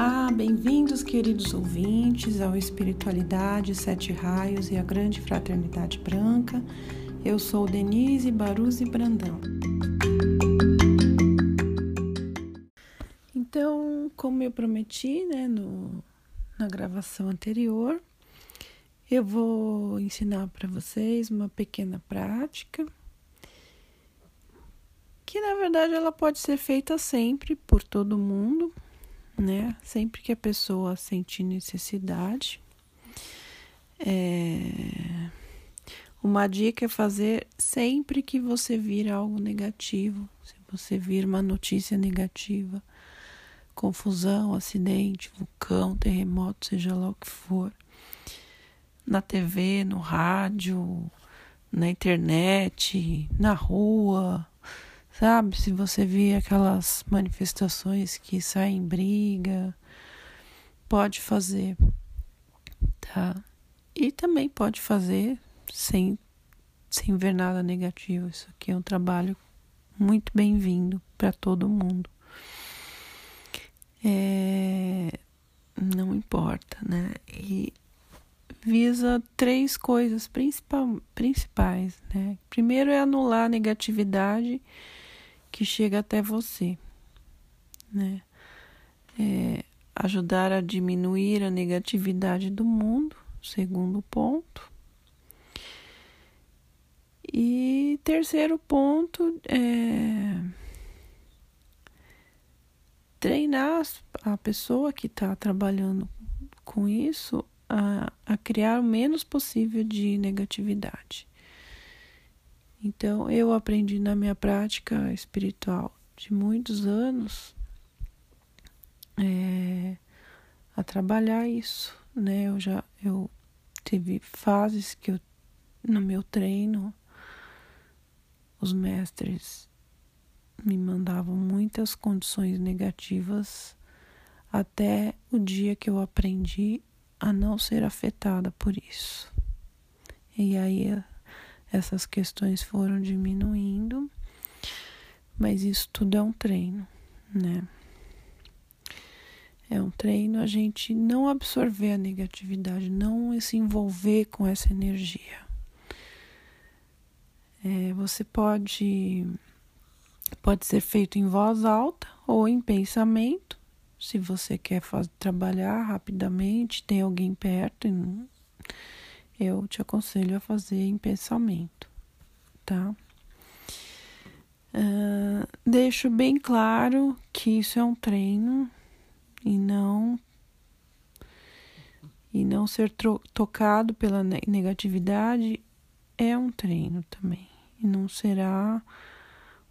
Olá, bem-vindos, queridos ouvintes, ao Espiritualidade, Sete Raios e a Grande Fraternidade Branca. Eu sou Denise Baruzzi Brandão. Então, como eu prometi, né, no, na gravação anterior, eu vou ensinar para vocês uma pequena prática que na verdade ela pode ser feita sempre por todo mundo, né? Sempre que a pessoa sentir necessidade. É... Uma dica é fazer sempre que você vir algo negativo, se você vir uma notícia negativa, confusão, acidente, vulcão, terremoto, seja lá o que for, na TV, no rádio, na internet, na rua, Sabe, se você vê aquelas manifestações que saem briga, pode fazer, tá? E também pode fazer sem, sem ver nada negativo. Isso aqui é um trabalho muito bem-vindo para todo mundo. É, não importa, né? E visa três coisas principal, principais, né? Primeiro é anular a negatividade que chega até você, né? É, ajudar a diminuir a negatividade do mundo, segundo ponto. E terceiro ponto é treinar a pessoa que está trabalhando com isso a, a criar o menos possível de negatividade. Então, eu aprendi na minha prática espiritual de muitos anos é, a trabalhar isso, né? Eu já eu tive fases que eu no meu treino os mestres me mandavam muitas condições negativas até o dia que eu aprendi a não ser afetada por isso. E aí essas questões foram diminuindo, mas isso tudo é um treino, né? É um treino a gente não absorver a negatividade, não se envolver com essa energia. É, você pode pode ser feito em voz alta ou em pensamento, se você quer fazer, trabalhar rapidamente, tem alguém perto, eu te aconselho a fazer em pensamento, tá? Uh, deixo bem claro que isso é um treino e não e não ser tocado pela negatividade é um treino também e não será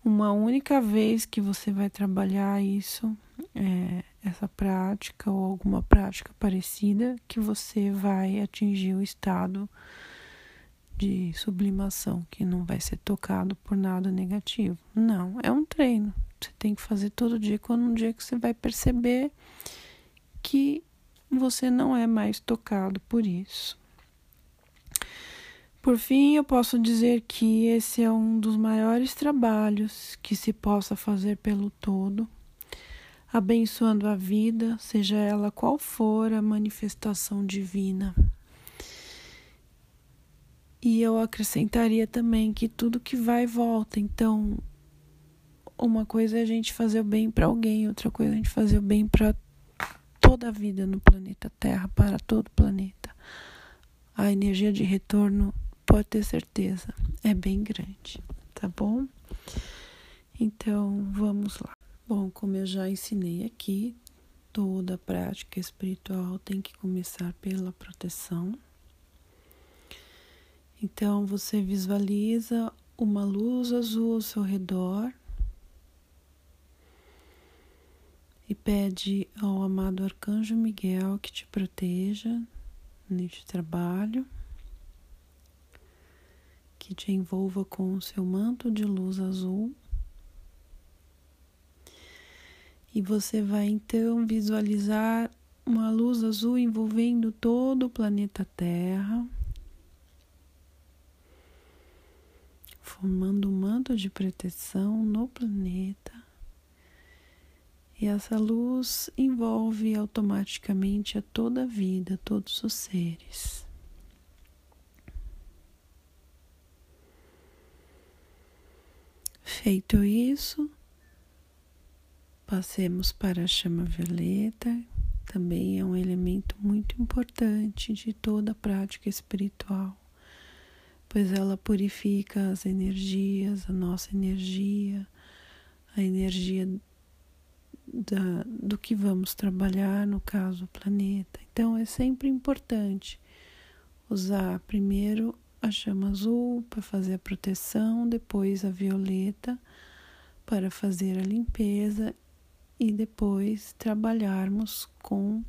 uma única vez que você vai trabalhar isso é, essa prática ou alguma prática parecida que você vai atingir o estado de sublimação, que não vai ser tocado por nada negativo. Não, é um treino. Você tem que fazer todo dia, quando um dia que você vai perceber que você não é mais tocado por isso. Por fim, eu posso dizer que esse é um dos maiores trabalhos que se possa fazer pelo todo abençoando a vida, seja ela qual for a manifestação divina. E eu acrescentaria também que tudo que vai volta. Então, uma coisa é a gente fazer o bem para alguém, outra coisa é a gente fazer o bem para toda a vida no planeta Terra, para todo o planeta. A energia de retorno, pode ter certeza, é bem grande, tá bom? Então, vamos lá. Bom, como eu já ensinei aqui, toda prática espiritual tem que começar pela proteção. Então você visualiza uma luz azul ao seu redor e pede ao amado arcanjo Miguel que te proteja neste trabalho, que te envolva com o seu manto de luz azul. E você vai então visualizar uma luz azul envolvendo todo o planeta Terra, formando um manto de proteção no planeta. E essa luz envolve automaticamente a toda a vida, todos os seres. Feito isso, passemos para a chama violeta, também é um elemento muito importante de toda a prática espiritual, pois ela purifica as energias, a nossa energia, a energia da, do que vamos trabalhar, no caso, o planeta. Então, é sempre importante usar primeiro a chama azul para fazer a proteção, depois a violeta para fazer a limpeza e depois trabalharmos com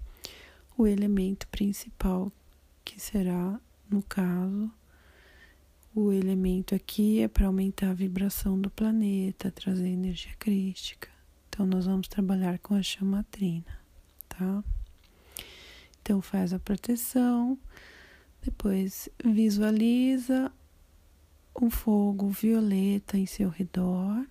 o elemento principal, que será, no caso, o elemento aqui é para aumentar a vibração do planeta, trazer energia crística. Então, nós vamos trabalhar com a chamatrina, tá? Então, faz a proteção, depois visualiza um fogo violeta em seu redor.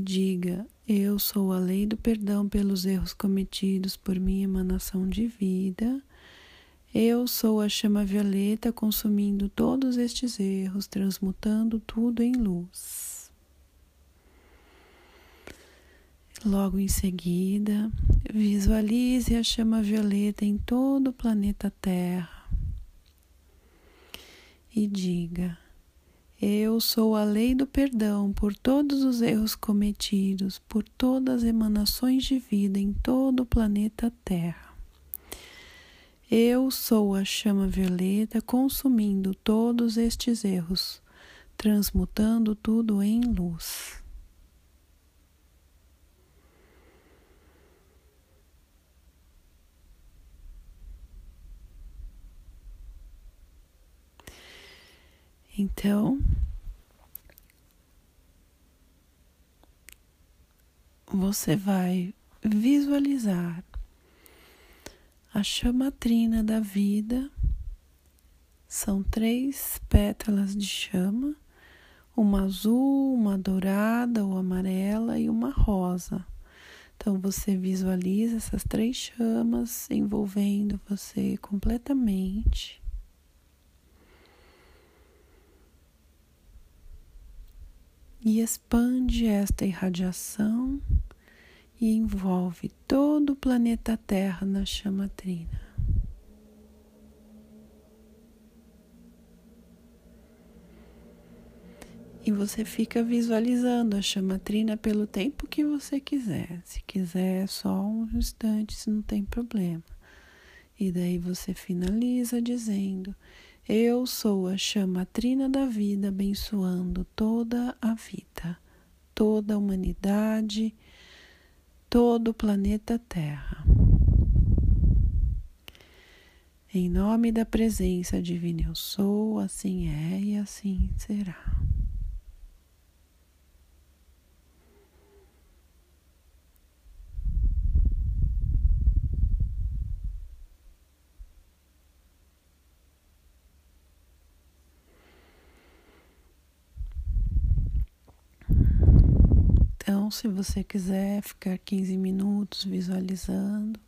Diga: Eu sou a lei do perdão pelos erros cometidos por minha emanação de vida. Eu sou a chama violeta consumindo todos estes erros, transmutando tudo em luz. Logo em seguida, visualize a chama violeta em todo o planeta Terra e diga: eu sou a lei do perdão por todos os erros cometidos, por todas as emanações de vida em todo o planeta Terra. Eu sou a chama violeta consumindo todos estes erros, transmutando tudo em luz. Então, você vai visualizar a chamatrina da vida. São três pétalas de chama, uma azul, uma dourada ou amarela e uma rosa. Então você visualiza essas três chamas envolvendo você completamente. E expande esta irradiação e envolve todo o planeta Terra na chama trina. E você fica visualizando a chama trina pelo tempo que você quiser. Se quiser só um instante, não tem problema. E daí você finaliza dizendo: eu sou a chama trina da vida, abençoando toda a vida, toda a humanidade, todo o planeta Terra. Em nome da presença divina eu sou, assim é e assim será. Se você quiser ficar 15 minutos visualizando,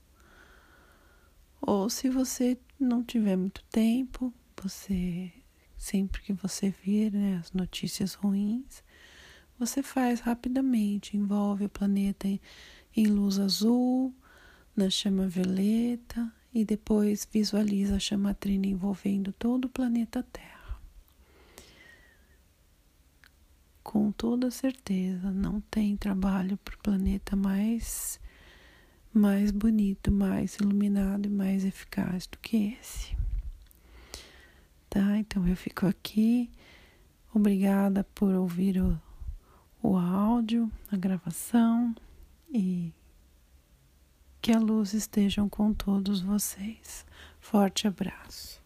ou se você não tiver muito tempo, você sempre que você vir né, as notícias ruins, você faz rapidamente, envolve o planeta em, em luz azul, na chama violeta e depois visualiza a chama trina envolvendo todo o planeta Terra. Com toda certeza não tem trabalho para o planeta mais mais bonito, mais iluminado e mais eficaz do que esse. Tá? Então eu fico aqui. Obrigada por ouvir o, o áudio, a gravação e que a luz estejam com todos vocês. Forte abraço.